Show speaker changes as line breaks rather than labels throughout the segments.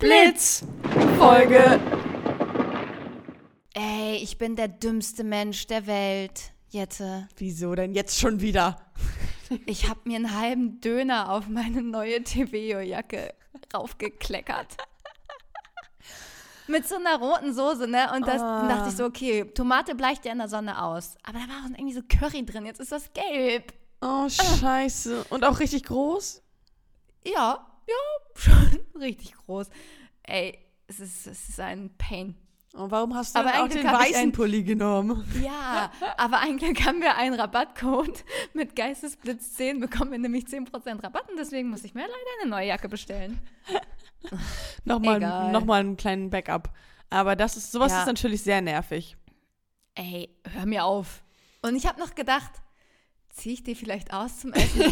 Blitz Folge.
Ey, ich bin der dümmste Mensch der Welt, Jette.
Wieso denn jetzt schon wieder?
Ich habe mir einen halben Döner auf meine neue TVO-Jacke raufgekleckert. Mit so einer roten Soße, ne? Und das,
Ah.
dann dachte ich so, okay, Tomate bleicht ja in der Sonne aus. Aber da war auch irgendwie so Curry drin, jetzt ist das gelb.
Oh, scheiße. Und auch richtig groß?
Ja, ja, schon richtig groß. Ey, es ist, es ist ein Pain.
Und warum hast du
Aber
denn auch
eigentlich
den weißen
ein-
Pulli genommen?
Ja, aber eigentlich haben wir einen Rabattcode mit Geistesblitz 10, bekommen wir nämlich 10% Rabatt und deswegen muss ich mir leider eine neue Jacke bestellen.
Nochmal,
Egal.
nochmal einen kleinen Backup. Aber das ist, sowas
Ja.
ist natürlich sehr nervig.
Ey, hör mir auf. Und ich habe noch gedacht, ziehe ich die vielleicht aus zum Essen?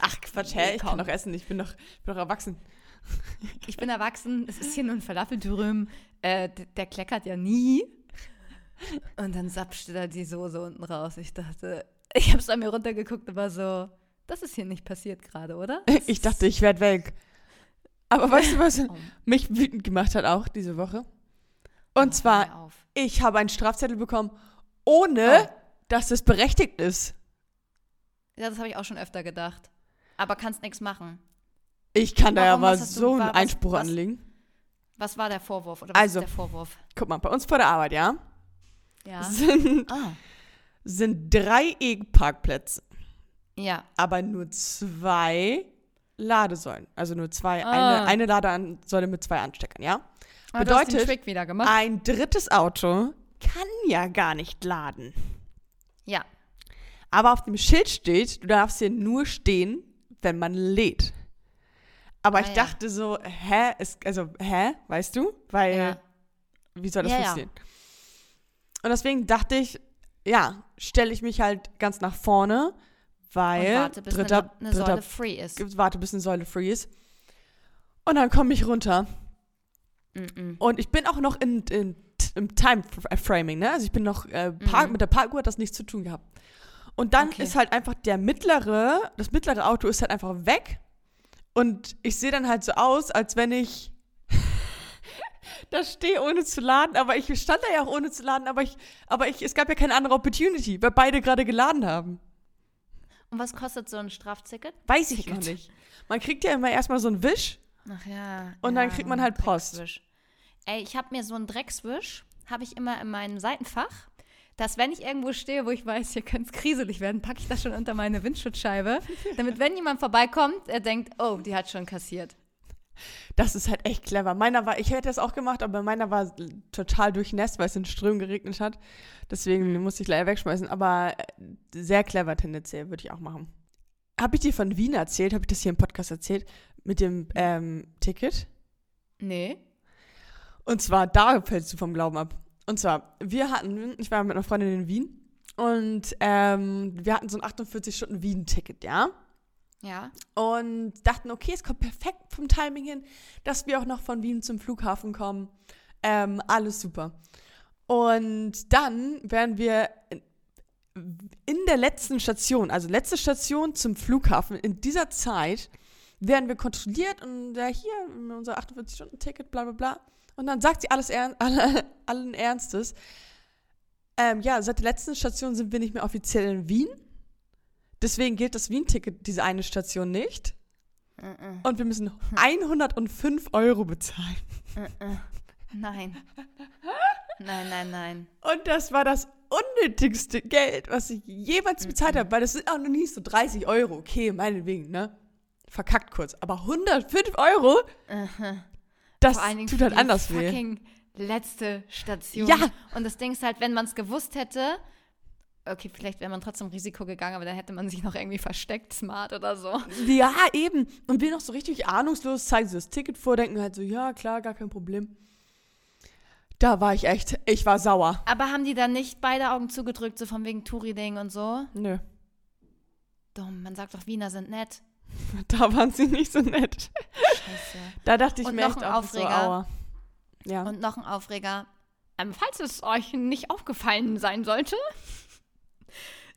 Ach Quatsch, hä? Ich kann doch essen. Ich bin doch, ich bin doch erwachsen.
ich bin erwachsen, es ist hier nur ein Falafeldürüm, äh, der kleckert ja nie. Und dann sapschte da die Soße unten raus. Ich dachte, ich habe es an mir runtergeguckt und war so, das ist hier nicht passiert gerade, oder?
Ich dachte, ich werde weg. Aber weißt du, was
Oh,
mich wütend gemacht hat auch diese Woche? Und zwar,
hör auf.
ich habe einen Strafzettel bekommen, ohne
Oh.
Dass es berechtigt ist.
Ja, das habe ich auch schon öfter gedacht. Aber kannst nichts machen.
Ich kann da ja aber so einen Einspruch
was-
anlegen.
Was war der Vorwurf? Oder was
Also.
ist der Vorwurf?
Guck mal, bei uns vor der Arbeit, ja,
Ja.
sind,
Ah.
sind drei E-Parkplätze,
Ja.
aber nur zwei Ladesäulen. Also nur zwei,
Ah.
eine, eine Ladesäule mit zwei Ansteckern, ja?
Den
Bedeutet,
Trick wieder gemacht.
Ein drittes Auto kann ja gar nicht laden.
Ja.
Aber auf dem Schild steht, du darfst hier nur stehen, wenn man lädt. Aber
Ah,
ich
ja.
dachte so, hä? Ist, also, hä? Weißt du? Weil,
Ja.
wie soll das
Ja,
funktionieren? Und deswegen dachte ich, ja, stelle ich mich halt ganz nach vorne, weil
Und warte, bis
dritter,
eine, eine
dritter
Säule free ist.
warte, bis eine Säule free ist. Und dann komme ich runter.
Mm-mm.
Und ich bin auch noch in, in, im Time-Framing, ne? Also ich bin noch, äh, Park,
Mhm.
mit der Parkuhr hat das nichts zu tun gehabt. Und dann
Okay.
ist halt einfach der mittlere, das mittlere Auto ist halt einfach weg. Und ich sehe dann halt so aus, als wenn ich da stehe, ohne zu laden. Aber ich stand da ja auch ohne zu laden, aber ich, aber ich, es gab ja keine andere Opportunity, weil beide gerade geladen haben.
Und was kostet so ein Strafticket?
Weiß ich
Ticket.
noch nicht. Man kriegt ja immer erstmal so einen Wisch.
Ach ja.
Und
ja,
dann kriegt man halt Post.
Dreckswisch. Ey, ich habe mir so einen Dreckswisch, habe ich immer in meinem Seitenfach, dass wenn ich irgendwo stehe, wo ich weiß, hier könnte es kriselig werden, packe ich das schon unter meine Windschutzscheibe, damit wenn jemand vorbeikommt, er denkt, oh, die hat schon kassiert.
Das ist halt echt clever. Meiner war, ich hätte das auch gemacht, aber meiner war total durchnässt, weil es in Strömen geregnet hat. Deswegen musste ich leider wegschmeißen. Aber äh, sehr clever tendenziell, würde ich auch machen. Habe ich dir von Wien erzählt? Habe ich das hier im Podcast erzählt? Mit dem ähm, Ticket?
Nee.
Und zwar, da fällst du vom Glauben ab. Und zwar, wir hatten, ich war mit einer Freundin in Wien und ähm, wir hatten so ein 48-Stunden-Wien-Ticket, ja?
Ja.
und dachten, okay, es kommt perfekt vom Timing hin, dass wir auch noch von Wien zum Flughafen kommen. Ähm, alles super. Und dann werden wir in- der letzten Station, also letzte Station zum Flughafen, in dieser Zeit werden wir kontrolliert und äh, hier unser 48-Stunden-Ticket, bla bla bla. Und dann sagt sie alles ern alle, allen Ernstes. Ähm, ja, seit der letzten Station sind wir nicht mehr offiziell in Wien. Deswegen gilt das Wien-Ticket diese eine Station nicht. Und wir müssen 105 Euro bezahlen.
Nein. Nein, nein, nein.
Und das war das unnötigste Geld, was ich jemals bezahlt habe, weil das sind auch noch nie so 30 Euro. Okay, meinetwegen, ne? Verkackt kurz. Aber 105 Euro, das
Vor allen Dingen
tut halt anders weh.
fucking letzte Station.
Ja.
Und das Ding ist halt, wenn man es gewusst hätte, okay, vielleicht wäre man trotzdem Risiko gegangen, aber dann hätte man sich noch irgendwie versteckt, smart oder so.
Ja, eben. Und wir noch so richtig ahnungslos zeigen sie das Ticket vor, denken halt so, ja, klar, gar kein Problem. Da war ich echt, ich war sauer.
Aber haben die dann nicht beide Augen zugedrückt, so von wegen Touri-Ding und so?
Nö,
Dumm, man sagt doch, Wiener sind nett.
da waren sie nicht so nett.
Scheiße.
Da dachte ich
Und
mir
noch
echt
ein
auch so, aua. Ja.
Und noch ein Aufreger. Ähm, falls es euch nicht aufgefallen sein sollte,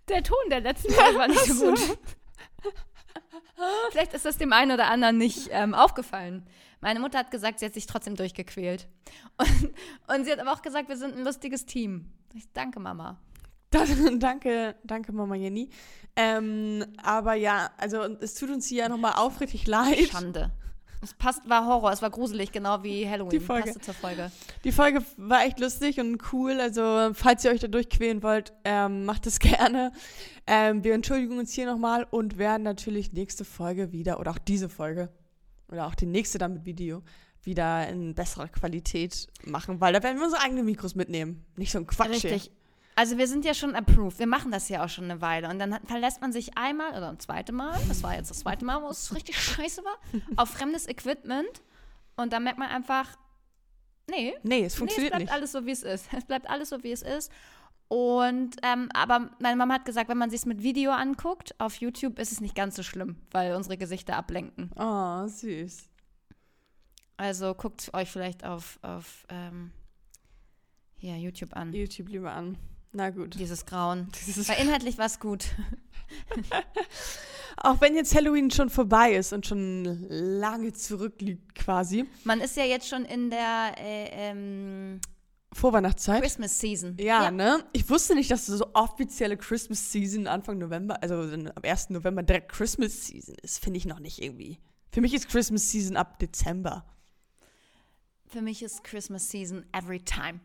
der Ton der letzten Folge war nicht so gut. Vielleicht ist das dem einen oder anderen nicht ähm, aufgefallen. Meine Mutter hat gesagt, sie hat sich trotzdem durchgequält. Und, und sie hat aber auch gesagt, wir sind ein lustiges Team. Ich danke, Mama.
Dann, danke, danke, Mama Jenny. Ähm, aber ja, also es tut uns hier ja nochmal aufrichtig leid.
Schande. Es passt, war Horror, es war gruselig, genau wie Halloween.
Die Folge.
Passte zur Folge.
Die Folge war echt lustig und cool. Also, falls ihr euch da durchquälen wollt, ähm, macht es gerne. Ähm, wir entschuldigen uns hier nochmal und werden natürlich nächste Folge wieder, oder auch diese Folge, oder auch die nächste dann mit Video, wieder in besserer Qualität machen, weil da werden wir unsere eigenen Mikros mitnehmen. Nicht so ein Quatsch. hier.
Also wir sind ja schon approved. Wir machen das ja auch schon eine Weile. Und dann verlässt man sich einmal oder ein zweites Mal, das war jetzt das zweite Mal, wo es richtig scheiße war, auf fremdes Equipment. Und dann merkt man einfach, nee,
Nee, es
nee, es
funktioniert
bleibt
nicht.
alles so, wie es ist. Es bleibt alles so, wie es ist. Und, ähm, aber meine Mama hat gesagt, wenn man sich es mit Video anguckt, auf YouTube ist es nicht ganz so schlimm, weil unsere Gesichter ablenken.
Oh, süß.
Also guckt euch vielleicht auf, auf ähm, hier, YouTube an.
YouTube lieber an. Na gut.
Dieses Grauen.
Dieses-
Weil inhaltlich war es gut.
Auch wenn jetzt Halloween schon vorbei ist und schon lange zurückliegt quasi.
Man ist ja jetzt schon in der äh, ähm,
Vorweihnachtszeit.
Christmas Season.
Ja, ne? Ich wusste nicht, dass so offizielle Christmas Season Anfang November, also am 1. November direkt Christmas Season ist, finde ich noch nicht irgendwie. Für mich ist Christmas Season ab Dezember.
Für mich ist Christmas Season every time.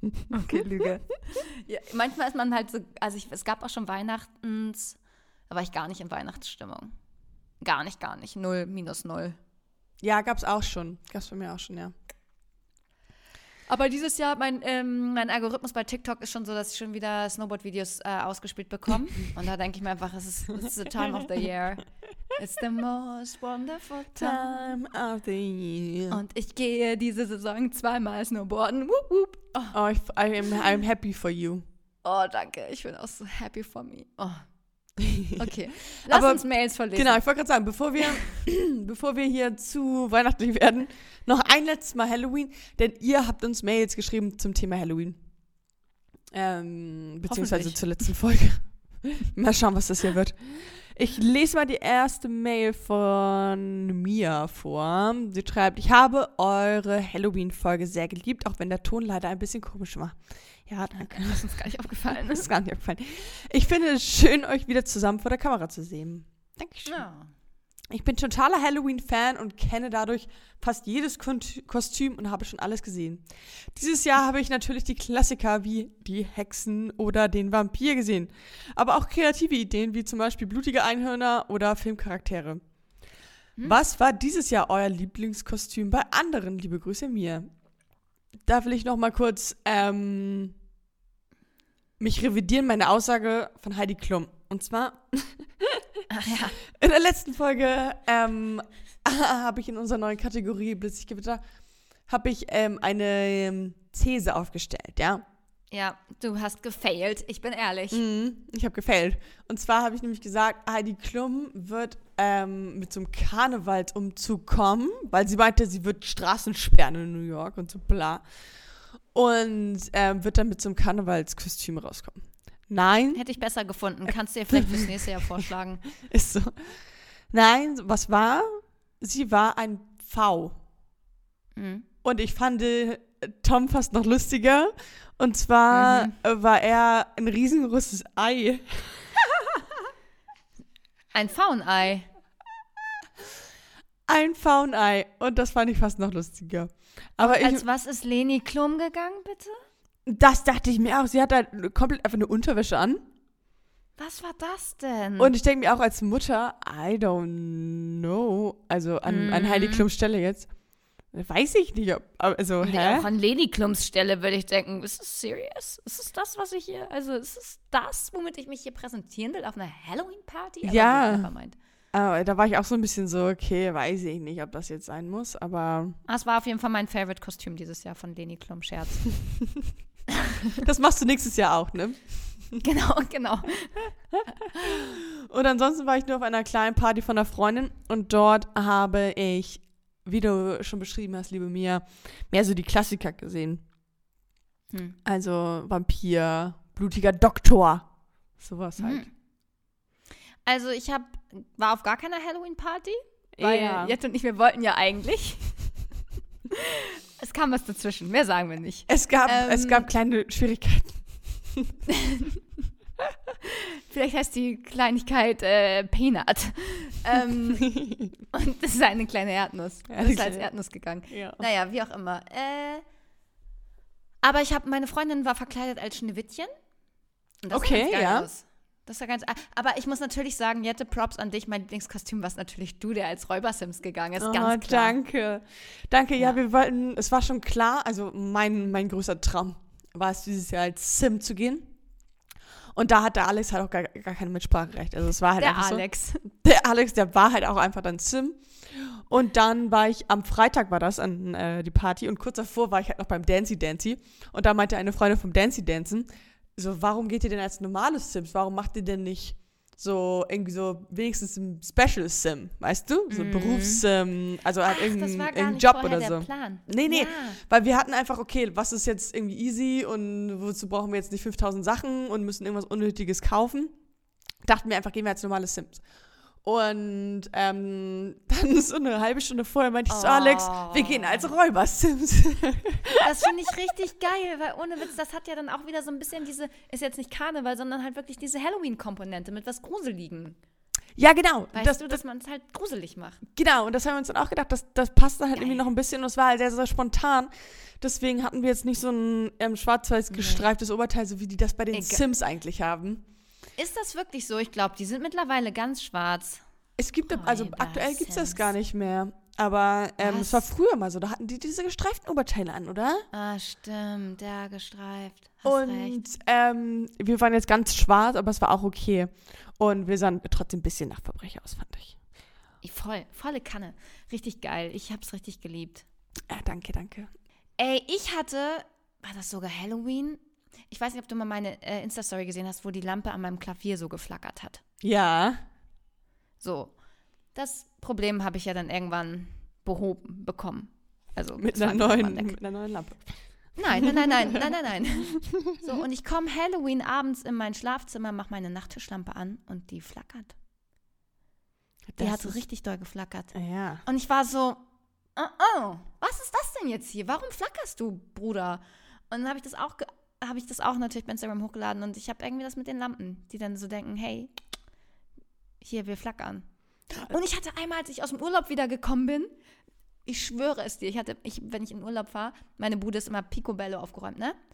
Okay, Lüge. ja, manchmal ist man halt so, also ich, es gab auch schon Weihnachtens, da war ich gar nicht in Weihnachtsstimmung. Gar nicht, gar nicht. Null, minus null.
Ja, gab's auch schon. Gab's bei mir auch schon, ja.
Aber dieses Jahr, mein, ähm, mein Algorithmus bei TikTok ist schon so, dass ich schon wieder Snowboard-Videos äh, ausgespielt bekomme. Und da denke ich mir einfach, es ist it's the time of the year. It's the most wonderful time.
Of the year.
Und ich gehe diese Saison zweimal Snowboarden. Wup, wup. Oh,
Oh, ich, I am, I'm happy for you.
oh, danke. Ich bin auch so happy for me. Oh. Okay. Lass
Aber-
uns Mails verlesen.
Genau, ich wollte gerade sagen, bevor wir, bevor wir hier zu weihnachtlich werden, noch ein letztes Mal Halloween, denn ihr habt uns Mails geschrieben zum Thema Halloween. Ähm, beziehungsweise zur letzten Folge. mal schauen, was das hier wird. Ich lese mal die erste Mail von Mia vor. Sie schreibt, ich habe eure Halloween-Folge sehr geliebt, auch wenn der Ton leider ein bisschen komisch war. Ja, danke.
Das ist uns gar nicht aufgefallen.
Das ist gar nicht aufgefallen. Ich finde es schön, euch wieder zusammen vor der Kamera zu sehen. Dankeschön.
Ja.
Ich bin totaler Halloween-Fan und kenne dadurch fast jedes Kostüm und habe schon alles gesehen. Dieses Jahr habe ich natürlich die Klassiker wie die Hexen oder den Vampir gesehen, aber auch kreative Ideen wie zum Beispiel blutige Einhörner oder Filmcharaktere. Was war dieses Jahr euer Lieblingskostüm bei anderen? Liebe Grüße mir. Da will ich noch mal kurz ähm, mich revidieren, meine Aussage von Heidi Klum. Und zwar
Ach ja.
in der letzten Folge ähm, habe ich in unserer neuen Kategorie Blitzig Gewitter habe ich ähm, eine ähm, These aufgestellt, ja.
Ja, du hast gefailt. Ich bin ehrlich.
Mhm, ich habe gefailt. Und zwar habe ich nämlich gesagt, Heidi Klum wird ähm, mit einem Karnevalsumzug kommen, weil sie meinte, sie wird Straßen sperren in New York und so bla. Und ähm, wird dann mit einem Karnevalskostüm rauskommen. Nein,
Hätte ich besser gefunden. Kannst du dir vielleicht fürs nächste Jahr vorschlagen.
Ist so. Nein, was war? Sie war ein V.
Mhm.
Und ich fand äh, Tom fast noch lustiger. Und zwar
Mhm.
äh, war er ein riesengroßes Ei.
Ein Faunei.
Ein Faunei. Und das fand ich fast noch lustiger. Aber ich,
Als was ist Leni Klum gegangen, bitte?
Das dachte ich mir auch. Sie hat halt komplett einfach eine Unterwäsche an.
Was war das denn?
Und ich denke mir auch als Mutter, I don't know. Also an, an
Mhm.
Heidi Klums Stelle jetzt. Weiß ich nicht, ob. Also,
Nee,
hä?
auch an Leni Klums Stelle würde ich denken, ist es serious? Ist es das, was ich hier, also ist es das, womit ich mich hier präsentieren will auf einer Halloween-Party?
Ja. Aber da war ich auch so ein bisschen so, okay, weiß ich nicht, ob das jetzt sein muss, aber
Ah, Es war auf jeden Fall mein Favorite-Kostüm dieses Jahr von Leni Klum, Scherz.
das machst du nächstes Jahr auch, ne?
genau, genau.
Und ansonsten war ich nur auf einer kleinen Party von einer Freundin und dort habe ich, wie du schon beschrieben hast, liebe Mia, mehr so die Klassiker gesehen.
Hm.
Also Vampir, blutiger Doktor, sowas halt.
Mhm. Also ich habe war auf gar keiner Halloween-Party. Weil
Ja.
Jette und ich, wir wollten ja eigentlich. es kam was dazwischen, mehr sagen wir nicht.
Es gab,
Ähm,
es gab kleine Schwierigkeiten.
Vielleicht heißt die Kleinigkeit äh, Peanut. ähm, und das ist eine kleine Erdnuss.
Ja,
Das ist als Erdnuss gegangen.
Ja.
Naja, wie auch immer. Äh, aber ich habe, meine Freundin war verkleidet als Schneewittchen. Und das
Okay, ja.
Aus. Das war ganz. Aber ich muss natürlich sagen, Jette, Props an dich. Mein Lieblingskostüm war natürlich du, der als Räuber-Sims gegangen ist.
Oh,
ganz klar.
danke. Danke, ja.
Ja.
wir wollten, es war schon klar, also mein, mein größter Traum war es, dieses Jahr als Sim zu gehen. Und da hatte Alex halt auch gar, gar kein Mitspracherecht. Also es war halt
Der
einfach
Alex.
so. Der Alex, der war halt auch einfach dann Sim. Und dann war ich, am Freitag war das an äh, die Party und kurz davor war ich halt noch beim Dancy Dancy. Und da meinte eine Freundin vom Dancy Dancen, so, warum geht ihr denn als normales Sims? Warum macht ihr denn nicht so irgendwie so wenigstens ein Special Sim, weißt du? So
Mhm.
Berufssim, also halt
Ach, das
irgendein, Job oder
der
so.
Plan.
Nee, nee,
Ja.
weil wir hatten einfach, okay, was ist jetzt irgendwie easy und wozu brauchen wir jetzt nicht 5000 Sachen und müssen irgendwas Unnötiges kaufen. Dachten wir einfach, gehen wir als normale Sims. Und ähm, dann so eine halbe Stunde vorher meinte ich
Oh.
Alex, wir gehen als Räuber-Sims.
Das finde ich richtig geil, weil ohne Witz, das hat ja dann auch wieder so ein bisschen diese, ist jetzt nicht Karneval, sondern halt wirklich diese Halloween-Komponente mit was Gruseligen.
ja, genau.
Weißt
das,
du, dass man es halt gruselig macht.
Genau, und das haben wir uns dann auch gedacht, das, das passt dann halt
Geil.
irgendwie noch ein bisschen und es war halt sehr, sehr spontan. Deswegen hatten wir jetzt nicht so ein ähm, schwarz-weiß gestreiftes Oberteil, so wie die das bei den
Egal.
Sims eigentlich haben.
Ist das wirklich so? Ich glaube, die sind mittlerweile ganz schwarz.
Es gibt, also
Räuber
aktuell gibt es das gar nicht mehr. Aber ähm, es war früher mal so, da hatten die diese gestreiften Oberteile an, oder?
Ah, stimmt, ja, gestreift. Hast.
Und ähm, wir waren jetzt ganz schwarz, aber es war auch okay. Und wir sahen trotzdem ein bisschen nach Verbrecher aus, fand ich.
Ich Voll, volle Kanne. Richtig geil. Ich hab's richtig geliebt.
Ja, danke, danke.
Ey, ich hatte, war das sogar Halloween? Ich weiß nicht, ob du mal meine äh, Insta-Story gesehen hast, wo die Lampe an meinem Klavier so geflackert hat.
Ja.
So. Das Problem habe ich ja dann irgendwann behoben bekommen. Also
Mit einer, neuen, mit einer neuen Lampe.
Nein, nein, nein, nein, nein, nein, nein. So, und ich komme Halloween abends in mein Schlafzimmer, mache meine Nachttischlampe an und die flackert. Die
Das
hat so richtig doll geflackert.
Ja.
Und ich war so, oh, oh, was ist das denn jetzt hier? Warum flackerst du, Bruder? Und dann habe ich das auch, ge- habe ich das auch natürlich bei Instagram hochgeladen und ich habe irgendwie das mit den Lampen, die dann so denken, hey, hier, wir flackern. Und ich hatte einmal, als ich aus dem Urlaub wieder gekommen bin, ich schwöre es dir, ich hatte, ich, wenn ich in Urlaub war, meine Bude ist immer picobello aufgeräumt, ne?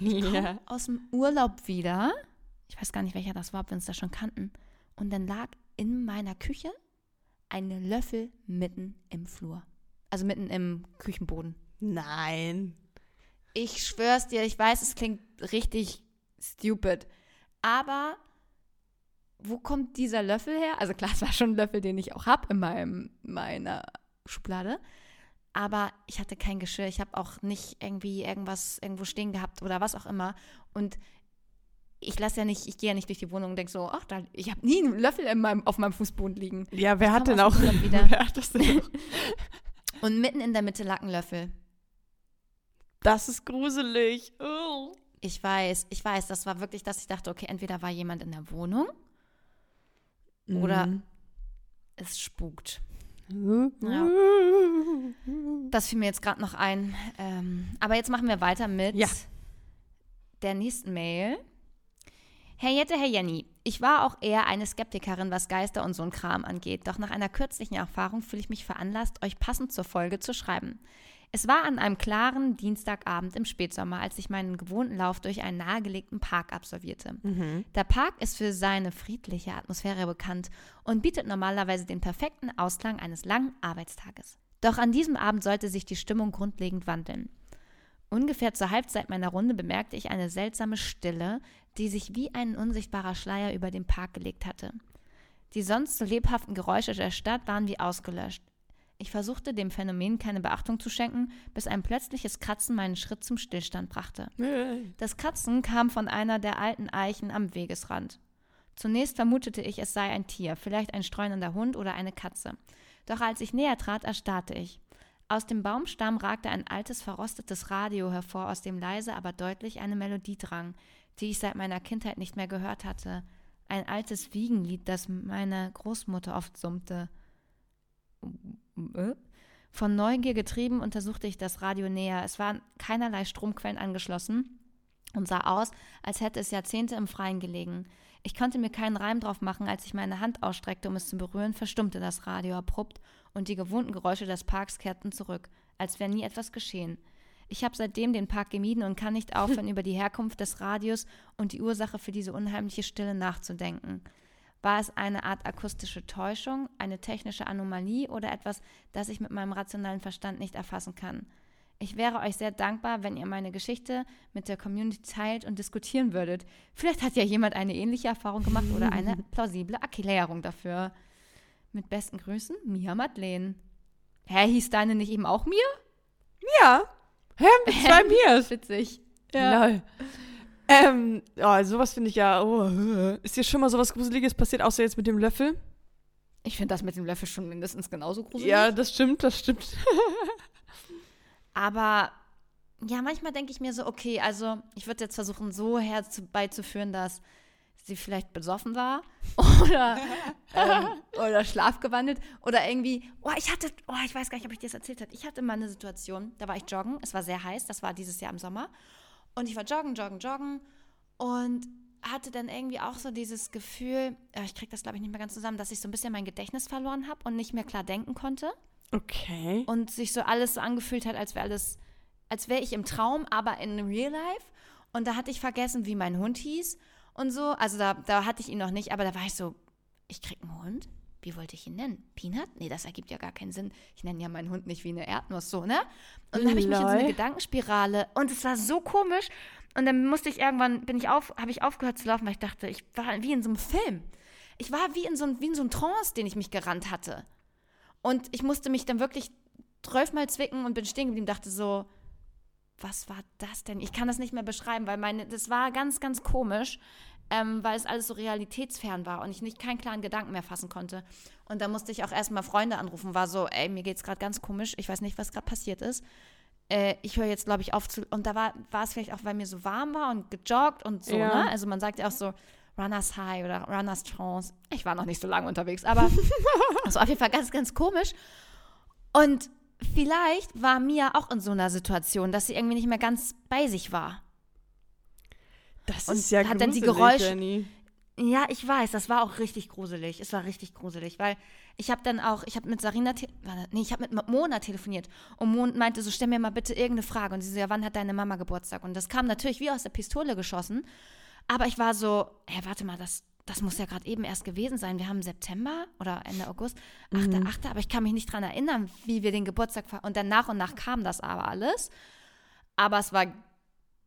Ja.
Aus dem Urlaub wieder, ich weiß gar nicht, welcher das war, ob wir uns das schon kannten, und dann lag in meiner Küche ein Löffel mitten im Flur. Also mitten im Küchenboden.
Nein.
Ich schwör's dir, ich weiß, es klingt richtig stupid. Aber wo kommt dieser Löffel her? Also klar, es war schon ein Löffel, den ich auch habe in meinem, meiner Schublade. Aber ich hatte kein Geschirr. Ich habe auch nicht irgendwie irgendwas irgendwo stehen gehabt oder was auch immer. Und ich lasse ja nicht, ich gehe ja nicht durch die Wohnung und denke so, ach, da, ich habe nie einen Löffel in meinem, auf meinem Fußboden liegen.
Ja, wer hat denn auch. Wer hat das denn auch?
Und mitten in der Mitte lag ein Löffel.
Das ist gruselig. Oh.
Ich weiß, ich weiß, das war wirklich, dass ich dachte, okay, entweder war jemand in der Wohnung Oder-
Mhm.
es spukt.
Ja.
Das fiel mir jetzt gerade noch ein. Ähm, aber jetzt machen wir weiter mit
Ja.
der nächsten Mail. Herr Jette, Herr Jenny, ich war auch eher eine Skeptikerin, was Geister und so ein Kram angeht. Doch nach einer kürzlichen Erfahrung fühle ich mich veranlasst, euch passend zur Folge zu schreiben. Es war an einem klaren Dienstagabend im Spätsommer, als ich meinen gewohnten Lauf durch einen nahegelegten Park absolvierte. Der Park ist für seine friedliche Atmosphäre bekannt und bietet normalerweise den perfekten Ausklang eines langen Arbeitstages. Doch an diesem Abend sollte sich die Stimmung grundlegend wandeln. Ungefähr zur Halbzeit meiner Runde bemerkte ich eine seltsame Stille, die sich wie ein unsichtbarer Schleier über den Park gelegt hatte. Die sonst so lebhaften Geräusche der Stadt waren wie ausgelöscht. Ich versuchte dem Phänomen keine Beachtung zu schenken, bis ein plötzliches Kratzen meinen Schritt zum Stillstand brachte. Das Kratzen kam von einer der alten Eichen am Wegesrand. Zunächst vermutete ich, es sei ein Tier, vielleicht ein streunender Hund oder eine Katze. Doch als ich näher trat, erstarrte ich. Aus dem Baumstamm ragte ein altes, verrostetes Radio hervor, aus dem leise, aber deutlich eine Melodie drang, die ich seit meiner Kindheit nicht mehr gehört hatte. ein altes Wiegenlied, das meine Großmutter oft summte. Äh? Von Neugier getrieben untersuchte ich das Radio näher. Es waren keinerlei Stromquellen angeschlossen und sah aus, als hätte es Jahrzehnte im Freien gelegen. Ich konnte mir keinen Reim drauf machen, als ich meine Hand ausstreckte, um es zu berühren, verstummte das Radio abrupt und die gewohnten Geräusche des Parks kehrten zurück, als wäre nie etwas geschehen. Ich habe seitdem den Park gemieden und kann nicht aufhören, über die Herkunft des Radios und die Ursache für diese unheimliche Stille nachzudenken. War es eine Art akustische Täuschung, eine technische Anomalie oder etwas, das ich mit meinem rationalen Verstand nicht erfassen kann? Ich wäre euch sehr dankbar, wenn ihr meine Geschichte mit der Community teilt und diskutieren würdet. Vielleicht hat ja jemand eine ähnliche Erfahrung gemacht oder eine plausible Erklärung dafür. Mit besten Grüßen, Mia Madeleine. Hä, hieß deine nicht eben auch Mia?
Ja. Hä, mit zwei Mias.
Witzig.
Ja. Lol. Ähm, oh, sowas finde ich ja. Oh, ist dir schon mal sowas Gruseliges passiert, außer jetzt mit dem Löffel?
Ich finde das mit dem Löffel schon mindestens genauso gruselig.
Ja, das stimmt, das stimmt.
Aber ja, manchmal denke ich mir so, okay, also ich würde jetzt versuchen, so herbeizuführen, dass sie vielleicht besoffen war oder, ähm, oder schlafgewandelt oder irgendwie, oh, ich hatte, oh, ich weiß gar nicht, ob ich dir das erzählt habe. Ich hatte mal eine Situation, da war ich joggen, es war sehr heiß, das war dieses Jahr im Sommer. Und ich war joggen, joggen, joggen und hatte dann irgendwie auch so dieses Gefühl, ich kriege das glaube ich nicht mehr ganz zusammen, dass ich so ein bisschen mein Gedächtnis verloren habe und nicht mehr klar denken konnte.
Okay.
Und sich so alles so angefühlt hat, als wäre alles, als wäre ich im Traum, aber in Real Life. Und da hatte ich vergessen, wie mein Hund hieß und so. Also da, da hatte ich ihn noch nicht, aber da war ich so, ich krieg einen Hund? Wie wollte ich ihn nennen? Peanut? Nee, das ergibt ja gar keinen Sinn. Ich nenne ja meinen Hund nicht wie eine Erdnuss, so, ne? Und dann habe ich mich in so eine Gedankenspirale und es war so komisch. Und dann musste ich irgendwann, bin ich auf, habe ich aufgehört zu laufen, weil ich dachte, ich war wie in so einem Film. Ich war wie in so, wie in so einem Trance, den ich mich gerannt hatte. Und ich musste mich dann wirklich zwölfmal zwicken und bin stehen geblieben, dachte so, was war das denn? Ich kann das nicht mehr beschreiben, weil meine, das war ganz, ganz komisch, ähm, weil es alles so realitätsfern war und ich nicht keinen klaren Gedanken mehr fassen konnte. Und da musste ich auch erstmal Freunde anrufen, war so, ey, mir geht's gerade ganz komisch, ich weiß nicht, was gerade passiert ist. Äh, ich höre jetzt, glaube ich, auf zu. Und da war, war es vielleicht auch, weil mir so warm war und gejoggt und so, ja. ne? Also man sagt ja auch so, Runners High oder Runners Trance. Ich war noch nicht so lange unterwegs, aber war auf jeden Fall ganz, ganz komisch. Und vielleicht war Mia auch in so einer Situation, dass sie irgendwie nicht mehr ganz bei sich war.
Das und ist ja
hat dann die Geräusche. Jenny. Ja, ich weiß, das war auch richtig gruselig. Es war richtig gruselig, weil ich habe dann auch, ich habe mit Sarina, nee, ich habe mit Mona telefoniert und Mona meinte so, stell mir mal bitte irgendeine Frage und sie so, ja, wann hat deine Mama Geburtstag? Und das kam natürlich wie aus der Pistole geschossen, aber ich war so, hä, warte mal, das, das muss ja gerade eben erst gewesen sein. Wir haben September oder Ende August, 8. Mhm. 8. Aber ich kann mich nicht dran erinnern, wie wir den Geburtstag. Und dann nach und nach kam das aber alles. Aber es war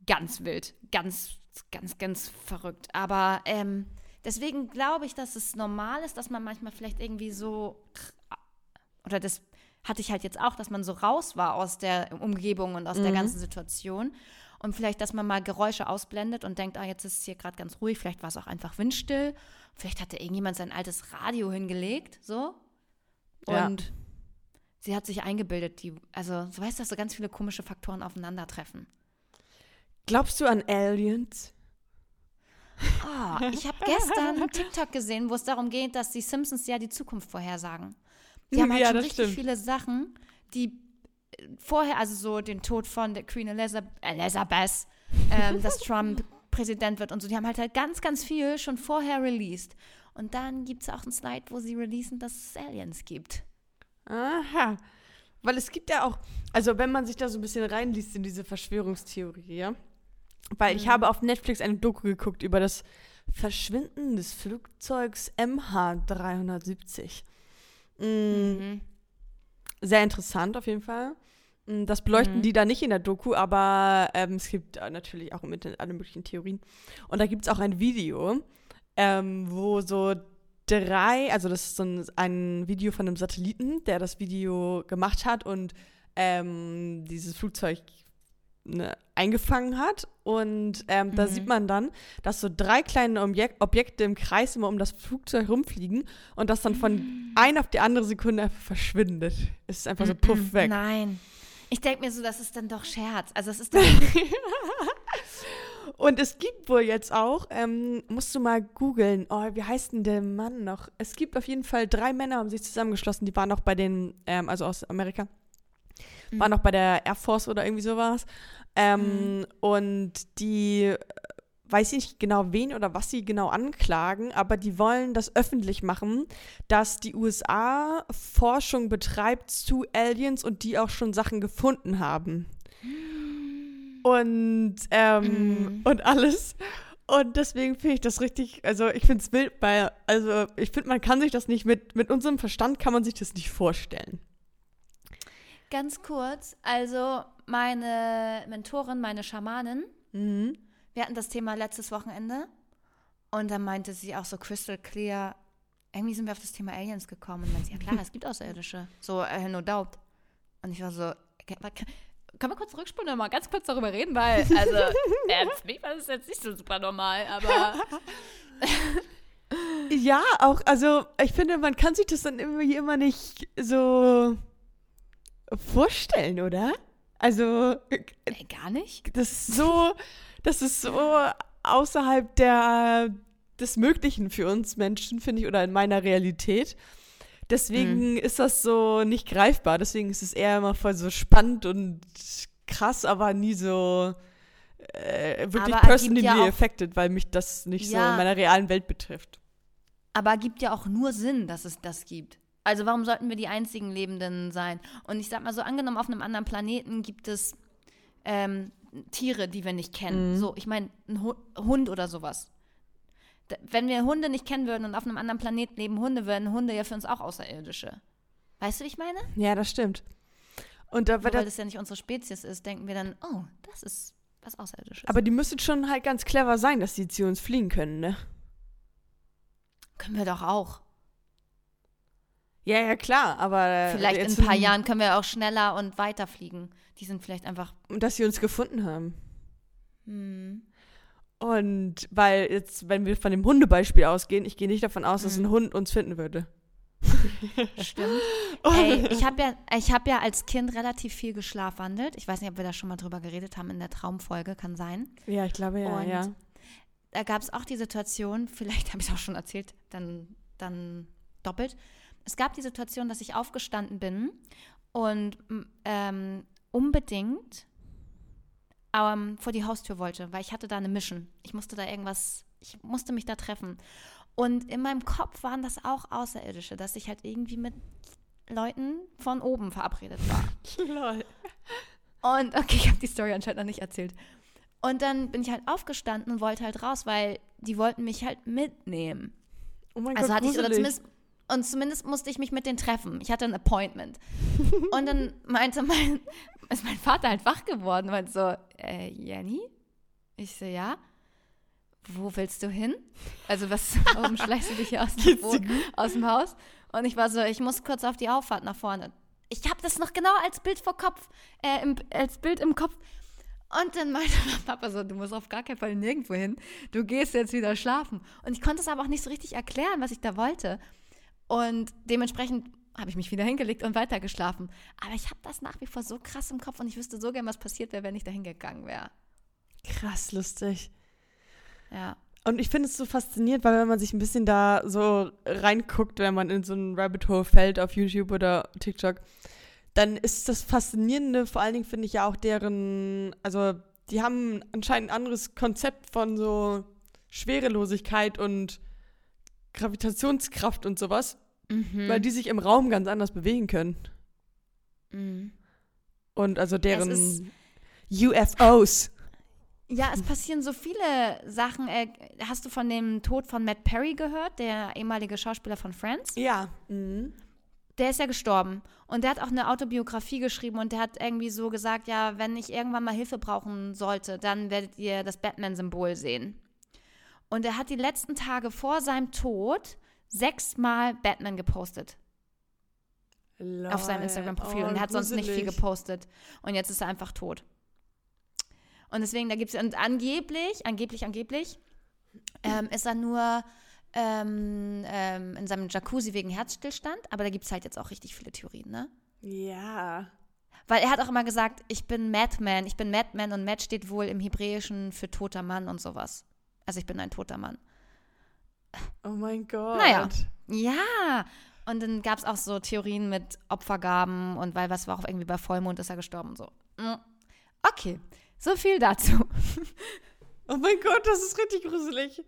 ganz wild, ganz, ganz, ganz verrückt. Aber ähm, deswegen glaube ich, dass es normal ist, dass man manchmal vielleicht irgendwie so, oder das hatte ich halt jetzt auch, dass man so raus war aus der Umgebung und aus mhm. der ganzen Situation und vielleicht, dass man mal Geräusche ausblendet und denkt, ah, jetzt ist es hier gerade ganz ruhig, vielleicht war es auch einfach windstill, vielleicht hatte irgendjemand sein altes Radio hingelegt, so. Und ja. sie hat sich eingebildet, die, also, du weißt, dass so ganz viele komische Faktoren aufeinandertreffen.
Glaubst du an Aliens?
Oh, ich habe gestern TikTok gesehen, wo es darum geht, dass die Simpsons ja die Zukunft vorhersagen. Die haben halt ja, schon richtig stimmt. viele Sachen, die vorher, also so den Tod von der Queen Elizabeth, Elizabeth ähm, dass Trump Präsident wird und so, die haben halt, halt ganz, ganz viel schon vorher released. Und dann gibt es auch einen Slide, wo sie releasen, dass es Aliens gibt.
Aha. Weil es gibt ja auch, also wenn man sich da so ein bisschen reinliest in diese Verschwörungstheorie, ja, weil mhm. ich habe auf Netflix eine Doku geguckt über das Verschwinden des Flugzeugs MH370. Mhm. Mhm. Sehr interessant auf jeden Fall. Mm, das beleuchten mhm. die da nicht in der Doku, aber ähm, es gibt äh, natürlich auch im Internet alle möglichen Theorien. Und da gibt es auch ein Video, ähm, wo so drei, also das ist so ein, ein, Video von einem Satelliten, der das Video gemacht hat und ähm, dieses Flugzeug ne, eingefangen hat. Und ähm, mhm. da sieht man dann, dass so drei kleine Objek Objekte im Kreis immer um das Flugzeug rumfliegen und das dann von mhm. einer auf die andere Sekunde einfach verschwindet. Es ist einfach so puff weg.
Nein. Ich denke mir so, das ist dann doch Scherz. Also es ist dann
Und es gibt wohl jetzt auch, ähm, musst du mal googeln, oh, wie heißt denn der Mann noch? Es gibt auf jeden Fall drei Männer, haben sich zusammengeschlossen, die waren noch bei den, ähm, also aus Amerika,
Mhm.
waren noch bei der Air Force oder irgendwie sowas. Ähm,
Mhm.
Und die, äh, weiß ich nicht genau wen oder was sie genau anklagen, aber die wollen das öffentlich machen, dass die USA Forschung betreibt zu Aliens und die auch schon Sachen gefunden haben. Und, ähm,
Mhm.
und alles. Und deswegen finde ich das richtig, also ich finde es wild, weil, also ich finde, man kann sich das nicht, mit, mit unserem Verstand kann man sich das nicht vorstellen.
Ganz kurz, also meine Mentorin, meine Schamanin,
Mhm.
wir hatten das Thema letztes Wochenende. Und dann meinte sie auch so crystal clear, irgendwie sind wir auf das Thema Aliens gekommen. Und meinte, sie, ja klar, es gibt Außerirdische, so äh, no doubt. Und ich war so, okay, können wir kurz zurückspulen und mal ganz kurz darüber reden, weil, also, äh, für mich war das jetzt nicht so super normal, aber
Ja, auch, also ich finde, man kann sich das dann irgendwie immer nicht so vorstellen, oder? Also,
äh, gar nicht.
das ist so, das ist so außerhalb der, des Möglichen für uns Menschen, finde ich, oder in meiner Realität. Deswegen ist das so nicht greifbar. Deswegen ist es eher immer voll so spannend und krass, aber nie so äh, wirklich
Aber
personally
ja
affected, weil mich das nicht so
Ja.
in meiner realen Welt betrifft.
Aber gibt ja auch nur Sinn, dass es das gibt. Also warum sollten wir die einzigen Lebenden sein? Und ich sag mal so, angenommen, auf einem anderen Planeten gibt es ähm, Tiere, die wir nicht kennen.
Mhm.
So, ich meine, ein Hu- Hund oder sowas. Da, wenn wir Hunde nicht kennen würden und auf einem anderen Planeten leben Hunde, wären Hunde ja für uns auch Außerirdische. Weißt du, wie ich meine?
Ja, das stimmt. Und da,
weil
da,
das ja nicht unsere Spezies ist, denken wir dann, oh, das ist was Außerirdisches.
aber die müssen schon halt ganz clever sein, dass die zu uns fliegen können, ne?
Können wir doch auch.
Ja, ja, klar, aber äh,
Vielleicht in ein paar Jahren können wir auch schneller und weiter fliegen. Die sind vielleicht einfach.
dass sie uns gefunden haben.
Hm.
Und weil jetzt, wenn wir von dem Hundebeispiel ausgehen, ich gehe nicht davon aus, dass
Mhm.
ein Hund uns finden würde.
Stimmt. Ey, ich habe ja, ich hab ja als Kind relativ viel geschlafwandelt. Ich weiß nicht, ob wir da schon mal drüber geredet haben in der Traumfolge, kann sein.
Ja, ich glaube ja,
Und
ja.
Da gab es auch die Situation, vielleicht habe ich es auch schon erzählt, dann, dann doppelt. Es gab die Situation, dass ich aufgestanden bin und ähm, unbedingt ähm, vor die Haustür wollte, weil ich hatte da eine Mission. Ich musste da irgendwas, ich musste mich da treffen. Und in meinem Kopf waren das auch Außerirdische, dass ich halt irgendwie mit Leuten von oben verabredet war.
Lol.
Und okay, ich habe die Story anscheinend noch nicht erzählt. Und dann bin ich halt aufgestanden und wollte halt raus, weil die wollten mich halt mitnehmen.
Oh mein
Also
Gott,
hatte ich, oder
gruselig.
zumindest, und zumindest musste ich mich mit denen treffen. Ich hatte ein Appointment. und dann meinte mein, ist mein Vater halt wach geworden, meinte so, äh, Jenny? Ich so, ja. Wo willst du hin? Also was, warum schleichst du dich hier aus dem, Wohn- aus dem Haus? Und ich war so, ich muss kurz auf die Auffahrt nach vorne. Ich habe das noch genau als Bild vor Kopf, äh, im, als Bild im Kopf. Und dann meinte mein Papa so, du musst auf gar keinen Fall nirgendwo hin. Du gehst jetzt wieder schlafen. Und ich konnte es aber auch nicht so richtig erklären, was ich da wollte. Und dementsprechend habe ich mich wieder hingelegt und weitergeschlafen. Aber ich habe das nach wie vor so krass im Kopf und ich wüsste so gern, was passiert wäre, wenn ich da hingegangen wäre.
Krass lustig.
Ja.
Und ich finde es so faszinierend, weil wenn man sich ein bisschen da so reinguckt, wenn man in so ein Rabbit Hole fällt auf YouTube oder TikTok, dann ist das Faszinierende, vor allen Dingen finde ich ja auch deren, also die haben anscheinend ein anderes Konzept von so Schwerelosigkeit und Gravitationskraft und sowas,
Mhm.
weil die sich im Raum ganz anders bewegen können.
Mhm.
Und also deren UFOs.
Ja, es passieren so viele Sachen. Äh, hast du von dem Tod von Matt Perry gehört, der ehemalige Schauspieler von Friends?
Ja. Mhm.
Der ist ja gestorben. Und der hat auch eine Autobiografie geschrieben und der hat irgendwie so gesagt, ja, wenn ich irgendwann mal Hilfe brauchen sollte, dann werdet ihr das Batman-Symbol sehen. Und er hat die letzten Tage vor seinem Tod sechsmal Batman gepostet auf seinem Instagram-Profil.
Oh,
und er hat sonst nicht viel
gruselig.
gepostet. Und jetzt ist er einfach tot. Und deswegen, da gibt es, und angeblich, angeblich, angeblich, ähm, ist er nur ähm, ähm, in seinem Jacuzzi wegen Herzstillstand. Aber da gibt es halt jetzt auch richtig viele Theorien, ne?
Ja.
Weil er hat auch immer gesagt, ich bin Madman, ich bin Madman und Mad steht wohl im Hebräischen für toter Mann und sowas. Also ich bin ein toter Mann.
Oh mein Gott.
Naja. Ja. Und dann gab es auch so Theorien mit Opfergaben und weil was war auch irgendwie bei Vollmond ist er gestorben und so. Mm. Okay, so viel dazu.
Oh mein Gott, das ist richtig gruselig.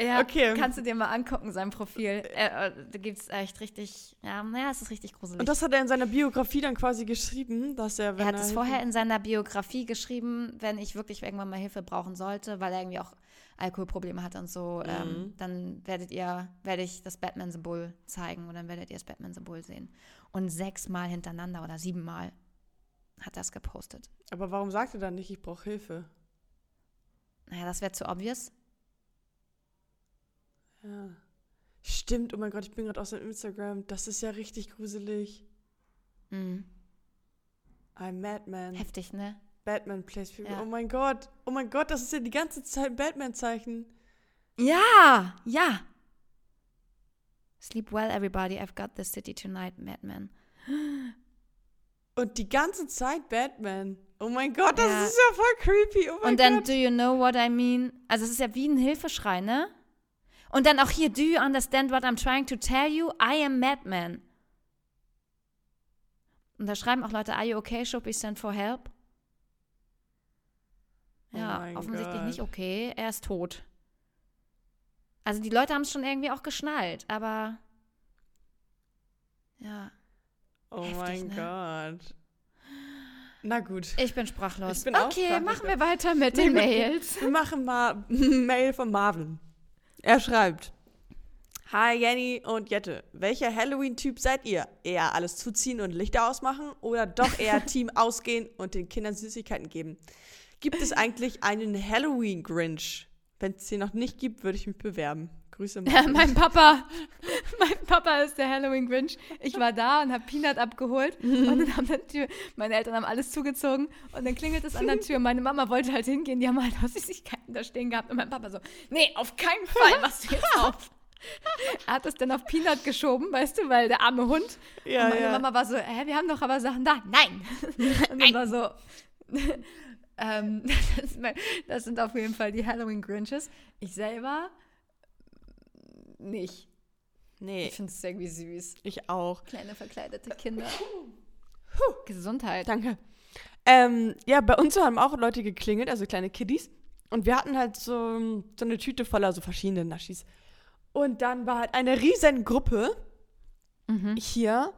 Ja,
Okay.
kannst du dir mal angucken, sein Profil. Äh, äh, da gibt es echt richtig, ja, naja, es ist richtig gruselig.
Und das hat er in seiner Biografie dann quasi geschrieben, dass er, wenn
er hat es vorher in seiner Biografie geschrieben, wenn ich wirklich irgendwann mal Hilfe brauchen sollte, weil er irgendwie auch Alkoholprobleme hat und so, ähm,
Mhm.
dann werdet ihr, werde ich das Batman-Symbol zeigen und dann werdet ihr das Batman-Symbol sehen. Und sechsmal hintereinander oder siebenmal hat er es gepostet.
Aber warum sagt er dann nicht, ich brauche Hilfe?
Naja, das wäre zu obvious.
Ja. Stimmt, oh mein Gott, ich bin gerade aus dem Instagram. Das ist ja richtig gruselig.
Mhm.
I'm Madman.
Heftig, ne?
Batman plays people.
Ja.
Oh mein Gott. Oh mein Gott, das ist ja die ganze Zeit Batman-Zeichen.
Ja, ja. Sleep well, everybody. I've got the city tonight, Madman.
Und die ganze Zeit Batman. Oh mein Gott, das
Ja.
ist ja voll creepy. Oh mein
Und dann,
Gott.
do you know what I mean? Also, es ist ja wie ein Hilfeschrei, ne? Und dann auch hier, do you understand what I'm trying to tell you? I am Madman. Und da schreiben auch Leute, are you okay? Should we send for help?
Oh
Ja,
mein
offensichtlich
Gott.
nicht okay. Er ist tot. Also die Leute haben es schon irgendwie auch geschnallt, aber ja,
oh
heftig,
mein
ne?
Gott. Na gut.
ich bin sprachlos.
Ich bin
okay,
sprachlos.
machen wir weiter mit
Nee,
den
mit-
Mails.
Wir machen mal Mail von Marvin. Er schreibt: Hi Jenny und Jette. Welcher Halloween-Typ seid ihr? Eher alles zuziehen und Lichter ausmachen oder doch eher Team ausgehen und den Kindern Süßigkeiten geben? Gibt es eigentlich einen Halloween-Grinch? Wenn es den noch nicht gibt, würde ich mich bewerben. Grüße
Ja, mein Papa, mein Papa ist der Halloween Grinch. Ich war da und habe Peanut abgeholt und dann haben dann Tür, meine Eltern haben alles zugezogen und dann klingelt es an der Tür. Meine Mama wollte halt hingehen, die haben halt noch Süßigkeiten da stehen gehabt und mein Papa so, nee, auf keinen Fall machst du jetzt auf. Er hat das dann auf Peanut geschoben, weißt du, weil der arme Hund.
ja,
und meine
ja.
Mama war so, hä, wir haben doch aber Sachen da. Nein. Und dann war so, ähm, das, ist mein, das sind auf jeden Fall die Halloween Grinches. Ich selber nicht.
Nee,
Ich finde es irgendwie süß.
ich auch.
Kleine verkleidete Kinder. Gesundheit.
Danke. Ähm, ja, bei uns haben auch Leute geklingelt, also kleine Kiddies. Und wir hatten halt so, so eine Tüte voller so verschiedene Naschis. Und dann war halt eine riesen Gruppe
Mhm.
hier.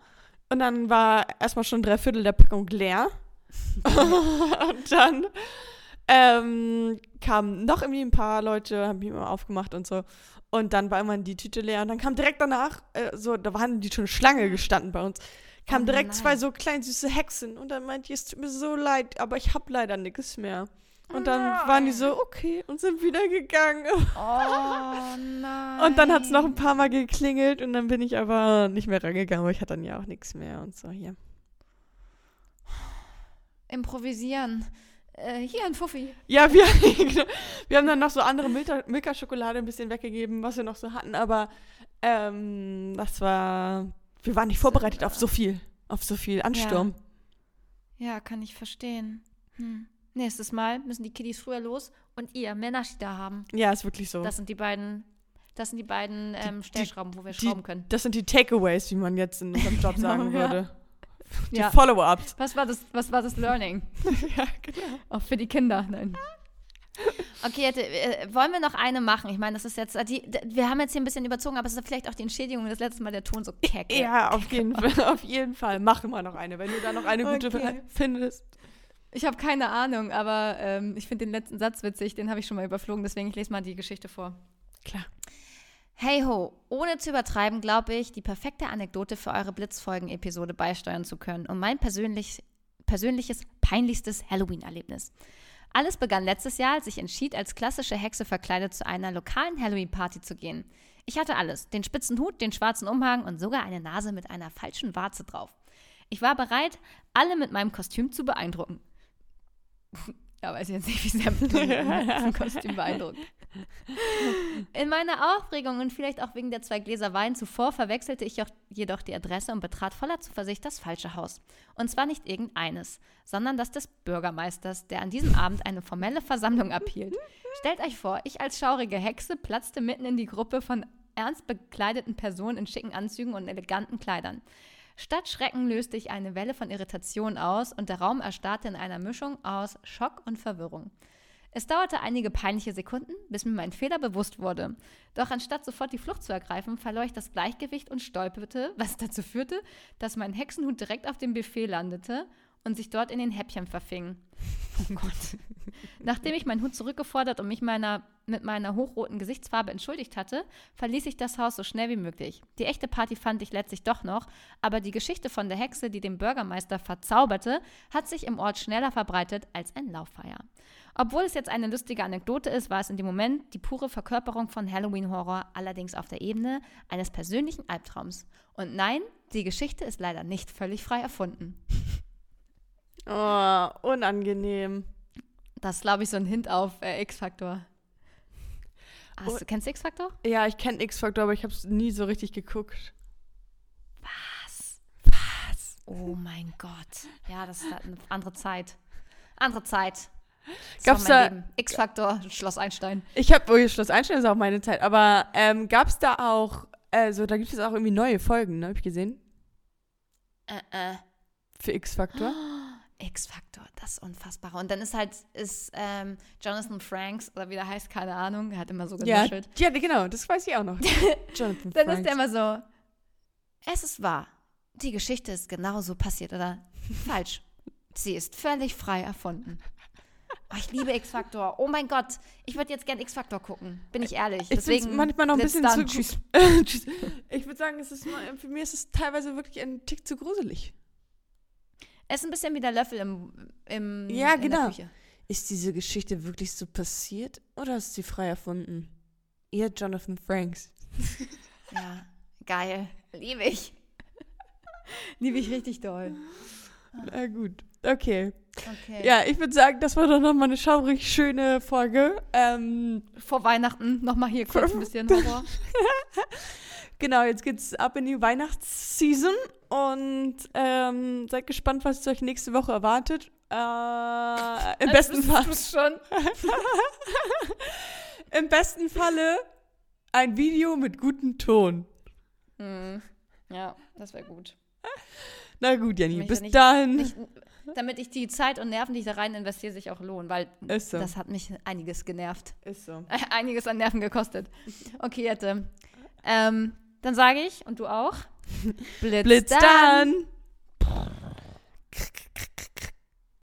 Und dann war erstmal schon drei Viertel der Packung leer. und dann ähm, kamen noch irgendwie ein paar Leute, haben die immer aufgemacht und so. Und dann war immer die Tüte leer. Und dann kam direkt danach, äh, so, da waren die schon Schlange gestanden bei uns. Kamen
Oh
direkt
nein.
zwei so kleine süße Hexen. Und dann meinte ich, es tut mir so leid, aber ich hab leider nichts mehr. Und dann waren die so, okay, und sind wieder gegangen.
Oh nein.
Und dann hat es noch ein paar Mal geklingelt und dann bin ich aber nicht mehr rangegangen, weil ich hatte dann ja auch nichts mehr und so hier.
Improvisieren. Äh, hier ein Fuffi.
Ja, wir, wir haben dann noch so andere Milka- Milka-Schokolade ein bisschen weggegeben, was wir noch so hatten, aber ähm, das war, wir waren nicht vorbereitet auf so viel, auf so viel Ansturm.
Ja, kann ich verstehen. Hm. Nächstes Mal müssen die Kiddies früher los und ihr Menaschi da haben.
Ja, ist wirklich so.
Das sind die beiden, das sind die beiden ähm,
die-
Stellschrauben, wo wir
die-
schrauben können.
Das sind die Takeaways, wie man jetzt in unserem Job
Genau,
sagen
ja.
Die
Ja.
Follow-ups.
Was war das, was war das Learning?
ja, genau.
Auch für die Kinder. Nein. Okay, jetzt, äh, wollen wir noch eine machen? Ich meine, das ist jetzt, äh, die, wir haben jetzt hier ein bisschen überzogen, aber es ist vielleicht auch die Entschädigung, das letzte Mal der Ton so kecke.
Ja, auf jeden Fall, auf jeden Fall. Mach mal noch eine, wenn du da noch eine gute
Okay.
findest.
Ich habe keine Ahnung, aber ähm, ich finde den letzten Satz witzig, den habe ich schon mal überflogen, deswegen ich lese mal die Geschichte vor.
Klar.
Hey ho, ohne zu übertreiben, glaube ich, die perfekte Anekdote für eure Blitzfolgen-Episode beisteuern zu können und mein persönlich, persönliches, peinlichstes Halloween-Erlebnis. Alles begann letztes Jahr, als ich entschied, als klassische Hexe verkleidet zu einer lokalen Halloween-Party zu gehen. Ich hatte alles: den spitzen Hut, den schwarzen Umhang und sogar eine Nase mit einer falschen Warze drauf. Ich war bereit, alle mit meinem Kostüm zu beeindrucken. ja, weiß ich jetzt nicht, wie sehr mit diesem Kostüm beeindruckt. In meiner Aufregung und vielleicht auch wegen der zwei Gläser Wein zuvor verwechselte ich jedoch die Adresse und betrat voller Zuversicht das falsche Haus. Und zwar nicht irgendeines, sondern das des Bürgermeisters, der an diesem Abend eine formelle Versammlung abhielt. Stellt euch vor, ich als schaurige Hexe platzte mitten in die Gruppe von ernst bekleideten Personen in schicken Anzügen und eleganten Kleidern. Statt Schrecken löste ich eine Welle von Irritation aus und der Raum erstarrte in einer Mischung aus Schock und Verwirrung. Es dauerte einige peinliche Sekunden, bis mir mein Fehler bewusst wurde. Doch anstatt sofort die Flucht zu ergreifen, verlor ich das Gleichgewicht und stolperte, was dazu führte, dass mein Hexenhut direkt auf dem Buffet landete und sich dort in den Häppchen verfing. Oh Gott. Nachdem ich meinen Hut zurückgefordert und mich meiner, mit meiner hochroten Gesichtsfarbe entschuldigt hatte, verließ ich das Haus so schnell wie möglich. Die echte Party fand ich letztlich doch noch, aber die Geschichte von der Hexe, die den Bürgermeister verzauberte, hat sich im Ort schneller verbreitet als ein Lauffeier. Obwohl es jetzt eine lustige Anekdote ist, war es in dem Moment die pure Verkörperung von Halloween-Horror, allerdings auf der Ebene eines persönlichen Albtraums. Und nein, die Geschichte ist leider nicht völlig frei erfunden.
Oh, unangenehm.
Das ist, glaube ich, so ein Hint auf äh, X-Faktor.
Oh.
Du, kennst du X-Faktor?
Ja, ich kenne X-Faktor, aber ich habe es nie so richtig geguckt.
Was?
Was?
Oh mein Gott. Ja, das ist eine andere Zeit. Andere Zeit. Das
Gab's da-.
X-Faktor, Schloss Einstein.
Ich habe, oh, Schloss Einstein ist auch meine Zeit, aber ähm, gab es da auch, also da gibt es auch irgendwie neue Folgen, ne? Hab ich gesehen?
Äh, äh.
Für X-Faktor.
X-Faktor, das ist unfassbar. Und dann ist halt, ist ähm, Jonathan Franks, oder wie der heißt, keine Ahnung, er hat immer so
Ja,
genuschelt.
ja, genau, das weiß ich auch noch. Jonathan
Dann
Franks.
ist der immer so, es ist wahr, die Geschichte ist genauso passiert, oder falsch. Sie ist völlig frei erfunden. Oh, ich liebe X-Faktor. Oh mein Gott, ich würde jetzt gern X-Faktor gucken, bin ich ehrlich.
Ich
Deswegen
manchmal noch ein bisschen zu
Tschüss.
Ich würde sagen, es ist für mich ist es teilweise wirklich ein Tick zu gruselig.
Es ist ein bisschen wie der Löffel im, im
Ja, genau.
Küche.
Ist diese Geschichte wirklich so passiert oder ist sie frei erfunden? Ihr Jonathan Franks.
Ja, geil. Liebe ich. Liebe ich richtig doll.
Na gut. Okay.
Okay.
Ja, ich würde sagen, das war doch nochmal eine schaurig schöne Folge. Ähm,
Vor Weihnachten nochmal hier kurz ein bisschen Horror.
genau, jetzt geht's ab in die Weihnachtsseason und ähm, seid gespannt, was euch nächste Woche erwartet. Äh, Im besten Fall.
schon.
Im besten Falle ein Video mit gutem Ton.
Hm. Ja, das wäre gut.
Na gut,
Mich
bis
ja nicht-
dahin.
Nicht, damit ich die Zeit und Nerven, die ich da rein investiere, sich auch lohnen, weil
so.
das hat mich einiges genervt.
Ist so.
Einiges an Nerven gekostet. Okay, Jette. Ähm, dann sage ich, und du auch, Blitz,
Blitz dann. dann.